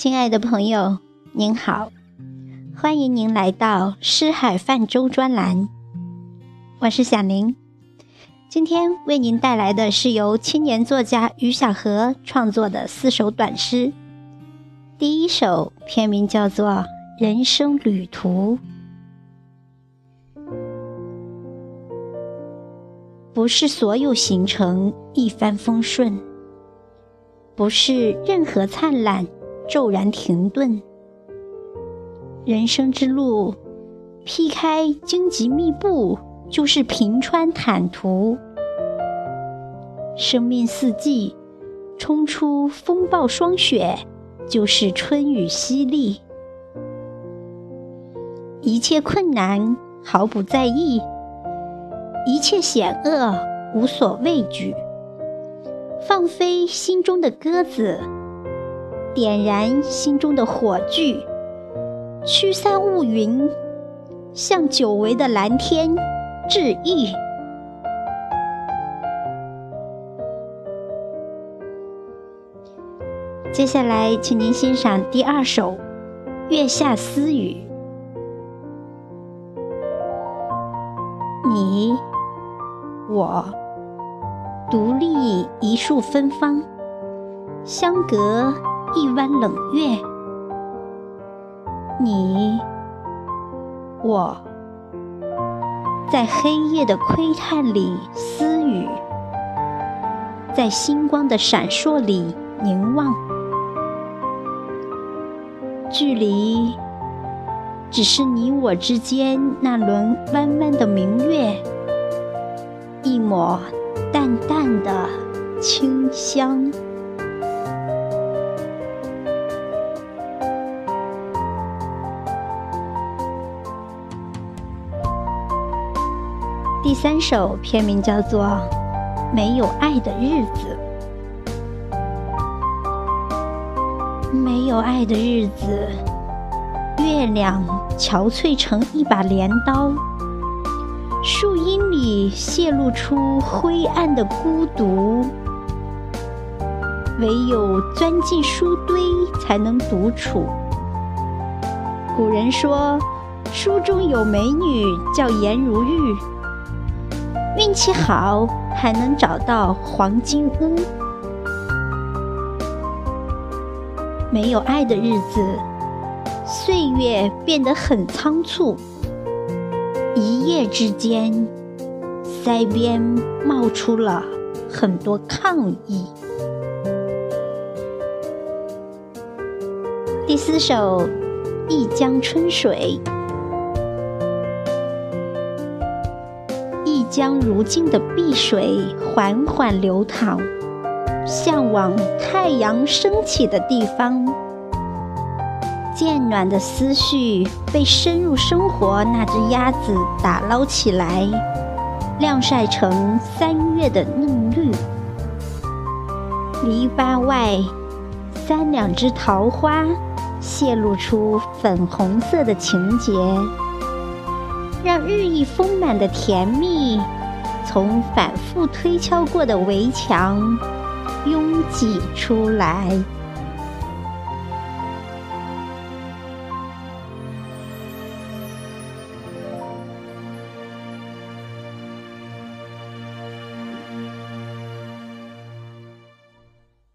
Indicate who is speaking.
Speaker 1: 亲爱的朋友，您好，欢迎您来到诗海泛舟专栏。我是小林，今天为您带来的是由青年作家于小河创作的四首短诗。第一首片名叫做《人生旅途》，不是所有行程一帆风顺，不是任何灿烂。骤然停顿，人生之路劈开荆棘密布，就是平川坦途；生命四季冲出风暴霜雪，就是春雨淅沥。一切困难毫不在意，一切险恶无所畏惧，放飞心中的鸽子。点燃心中的火炬，驱散乌云，向久违的蓝天致意。接下来，请您欣赏第二首《月下私语》。你，我，独立一树芬芳，相隔。一弯冷月，你我，在黑夜的窥探里私语，在星光的闪烁里凝望。距离，只是你我之间那轮弯弯的明月，一抹淡淡的清香。第三首片名叫做《没有爱的日子》。没有爱的日子，月亮憔悴成一把镰刀，树荫里泄露出灰暗的孤独。唯有钻进书堆，才能独处。古人说，书中有美女，叫颜如玉。运气好，还能找到黄金屋。没有爱的日子，岁月变得很仓促。一夜之间，腮边冒出了很多抗议。第四首《一江春水》。将如今的碧水缓缓流淌，向往太阳升起的地方。渐暖的思绪被深入生活那只鸭子打捞起来，晾晒成三月的嫩绿。篱笆外，三两只桃花泄露出粉红色的情节。让日益丰满的甜蜜，从反复推敲过的围墙拥挤出来。